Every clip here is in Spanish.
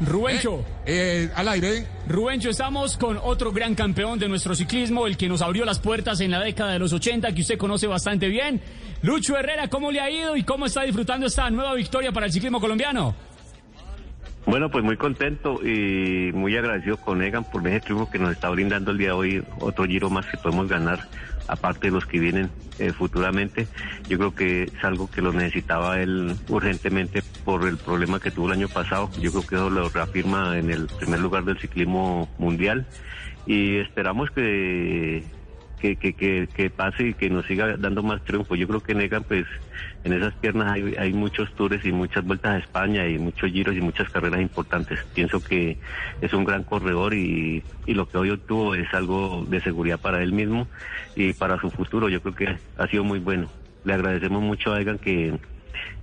Rubencho. Eh, eh, al aire. Rubencho, estamos con otro gran campeón de nuestro ciclismo, el que nos abrió las puertas en la década de los 80, que usted conoce bastante bien. Lucho Herrera, ¿cómo le ha ido y cómo está disfrutando esta nueva victoria para el ciclismo colombiano? Bueno, pues muy contento y muy agradecido con Egan por ese triunfo que nos está brindando el día de hoy, otro giro más que podemos ganar, aparte de los que vienen eh, futuramente. Yo creo que es algo que lo necesitaba él urgentemente por el problema que tuvo el año pasado. Yo creo que eso lo reafirma en el primer lugar del ciclismo mundial y esperamos que que, que, que, que, pase y que nos siga dando más triunfo. Yo creo que Negan, pues en esas piernas hay, hay muchos tours y muchas vueltas a España y muchos giros y muchas carreras importantes. Pienso que es un gran corredor y, y lo que hoy obtuvo es algo de seguridad para él mismo y para su futuro. Yo creo que ha sido muy bueno. Le agradecemos mucho a Egan que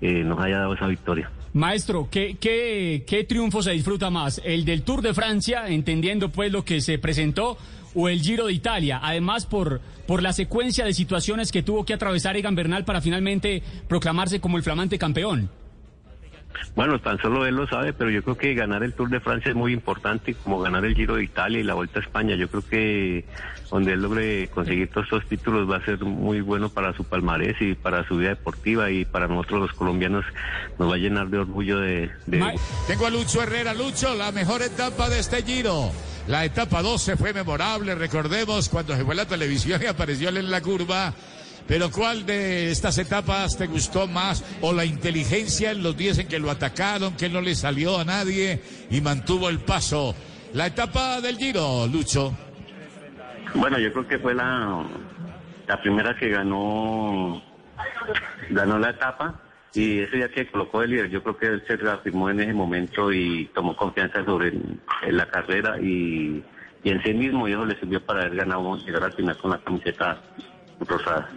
eh, nos haya dado esa victoria. Maestro, ¿qué, ¿qué, qué, triunfo se disfruta más? ¿El del Tour de Francia, entendiendo pues lo que se presentó, o el Giro de Italia? Además, por, por la secuencia de situaciones que tuvo que atravesar Egan Bernal para finalmente proclamarse como el flamante campeón. Bueno, tan solo él lo sabe, pero yo creo que ganar el Tour de Francia es muy importante, como ganar el Giro de Italia y la Vuelta a España. Yo creo que donde él logre conseguir todos estos títulos va a ser muy bueno para su palmarés y para su vida deportiva y para nosotros los colombianos nos va a llenar de orgullo de... Tengo a Lucho Herrera. Lucho, la mejor etapa de este Giro. La etapa 12 fue memorable, recordemos cuando se fue la televisión y apareció él en la curva. Pero ¿cuál de estas etapas te gustó más? ¿O la inteligencia en los días en que lo atacaron, que no le salió a nadie y mantuvo el paso? La etapa del Giro, Lucho. Bueno, yo creo que fue la, la primera que ganó, ganó la etapa y ese día que colocó el líder, yo creo que él se reafirmó en ese momento y tomó confianza sobre la carrera y, y, en sí mismo y eso le sirvió para haber ganado, llegar al final con la camiseta rosada.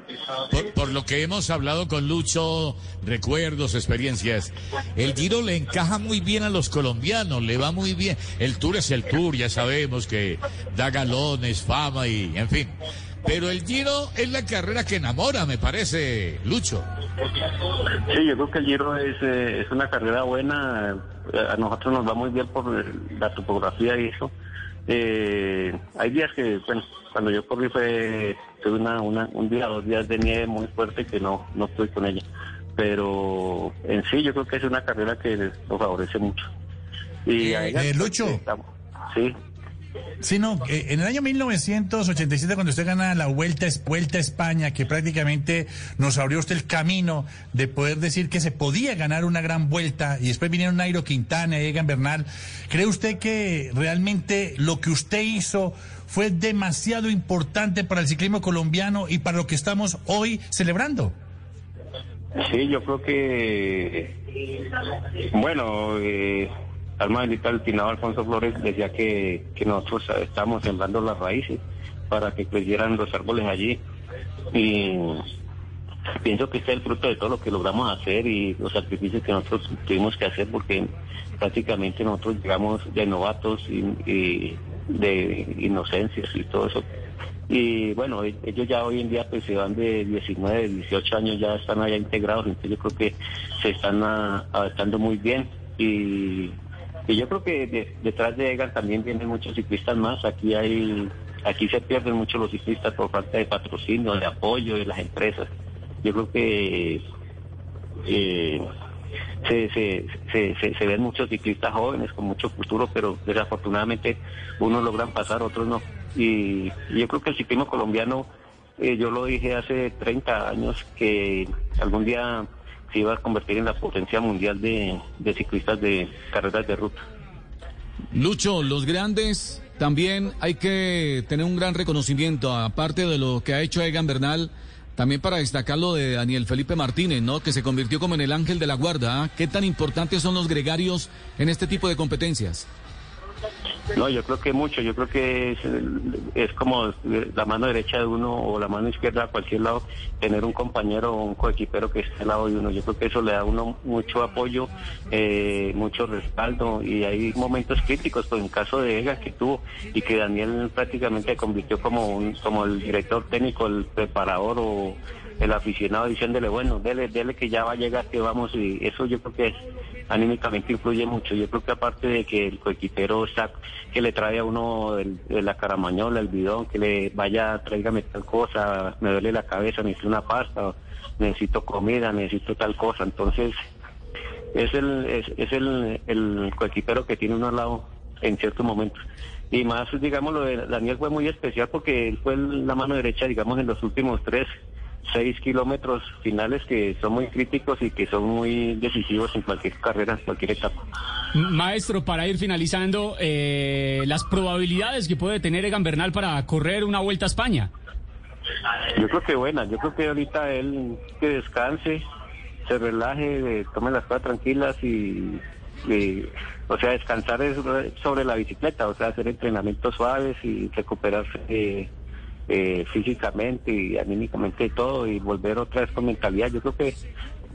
Por, por, lo que hemos hablado con Lucho, recuerdos, experiencias, el Giro le encaja muy bien a los colombianos, le va muy bien. El Tour es el Tour, ya sabemos que da galones, fama y en fin. Pero el Giro es la carrera que enamora, me parece, Lucho. Sí, yo creo que el Giro es, eh, es una carrera buena. A nosotros nos va muy bien por la topografía y eso. Eh, hay días que, bueno, cuando yo corrí fue, tuve una, una, un día, dos días de nieve muy fuerte que no, no estoy con ella. Pero en sí yo creo que es una carrera que nos favorece mucho. Y eh, eh, Lucho. Sí. Sí, no, eh, en el año 1987 cuando usted gana la Vuelta, Vuelta a España, que prácticamente nos abrió usted el camino de poder decir que se podía ganar una gran vuelta y después vinieron Nairo Quintana Egan Bernal, ¿cree usted que realmente lo que usted hizo fue demasiado importante para el ciclismo colombiano y para lo que estamos hoy celebrando? Sí, yo creo que, bueno, eh alma bendita el finado Alfonso Flores decía que, que nosotros estábamos sembrando las raíces para que crecieran los árboles allí. Y pienso que este es el fruto de todo lo que logramos hacer y los sacrificios que nosotros tuvimos que hacer porque prácticamente nosotros llegamos de novatos y, de inocencias y todo eso. Y bueno, ellos ya hoy en día pues se van de 19, 18 años, ya están allá integrados, entonces yo creo que se están adaptando muy bien y y yo creo que detrás de Egan también vienen muchos ciclistas más. Aquí hay, aquí se pierden mucho los ciclistas por falta de patrocinio, de apoyo de las empresas. Yo creo que eh, se, se, se, se, ven muchos ciclistas jóvenes con mucho futuro, pero desafortunadamente unos logran pasar, otros no. Y, yo creo que el ciclismo colombiano, eh, yo lo dije hace 30 años, que algún día se iba a convertir en la potencia mundial de, ciclistas de carreras de ruta. Lucho, los grandes también hay que tener un gran reconocimiento, aparte de lo que ha hecho Egan Bernal, también para destacar lo de Daniel Felipe Martínez, ¿no? Que se convirtió como en el ángel de la guarda. ¿ah? ¿Qué tan importantes son los gregarios en este tipo de competencias? No, yo creo que mucho, yo creo que es, como la mano derecha de uno o la mano izquierda a cualquier lado, tener un compañero o un coequipero que esté al lado de uno. Yo creo que eso le da a uno mucho apoyo, eh, mucho respaldo y hay momentos críticos, pues en caso de Ega que tuvo y que Daniel prácticamente convirtió como, un, como el director técnico, el preparador o el aficionado diciéndole, bueno, dele, dele que ya va a llegar, que vamos, y eso yo creo que es, anímicamente influye mucho. Yo creo que aparte de que el coequipero está, que le trae a uno la caramañola, el bidón, que le vaya, tráigame tal cosa, me duele la cabeza, necesito una pasta, necesito comida, necesito tal cosa. Entonces, es el, es, es el, el coequipero que tiene uno al lado en ciertos momentos. Y más, digamos, lo de Daniel fue muy especial porque él fue la mano derecha, digamos, en los últimos tres seis kilómetros finales que son muy críticos y que son muy decisivos en cualquier carrera, en cualquier etapa. Maestro, para ir finalizando, eh, las probabilidades que puede tener Egan Bernal para correr una vuelta a España. Yo creo que buena, yo creo que ahorita él que descanse, se relaje, tome las cosas tranquilas y, o sea, descansar es sobre la bicicleta, o sea, hacer entrenamientos suaves y recuperarse. Eh, eh, físicamente y anímicamente y todo y volver otra vez con mentalidad. Yo creo que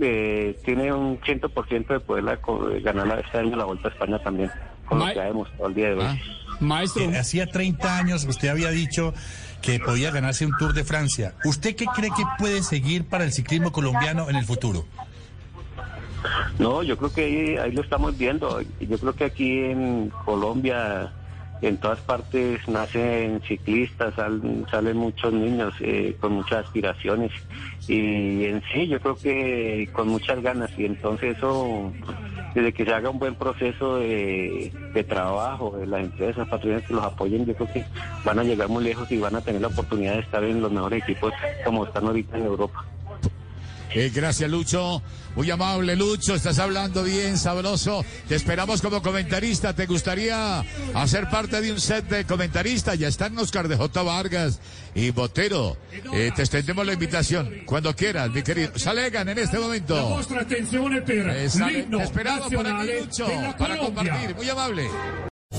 eh, tiene un 100% de poder ganar este año la Vuelta a España también, con lo que ha demostrado el día de hoy. Ah, maestro. Eh, hacía 30 años usted había dicho que podía ganarse un Tour de Francia. ¿Usted qué cree que puede seguir para el ciclismo colombiano en el futuro? No, yo creo que ahí, ahí lo estamos viendo. Yo creo que aquí en Colombia en todas partes nacen ciclistas, salen, muchos niños eh, con muchas aspiraciones y en sí yo creo que con muchas ganas y entonces eso, desde que se haga un buen proceso de, trabajo de las empresas, patrones que los apoyen, yo creo que van a llegar muy lejos y van a tener la oportunidad de estar en los mejores equipos como están ahorita en Europa. Eh, gracias, Lucho. Muy amable, Lucho. Estás hablando bien, sabroso. Te esperamos como comentarista. ¿Te gustaría hacer parte de un set de comentaristas? Ya están Oscar de J. Vargas y Botero. Eh, te extendemos la invitación cuando quieras, mi querido. Salegan en este momento. Eh, te esperamos por aquí, Lucho, para compartir. Muy amable.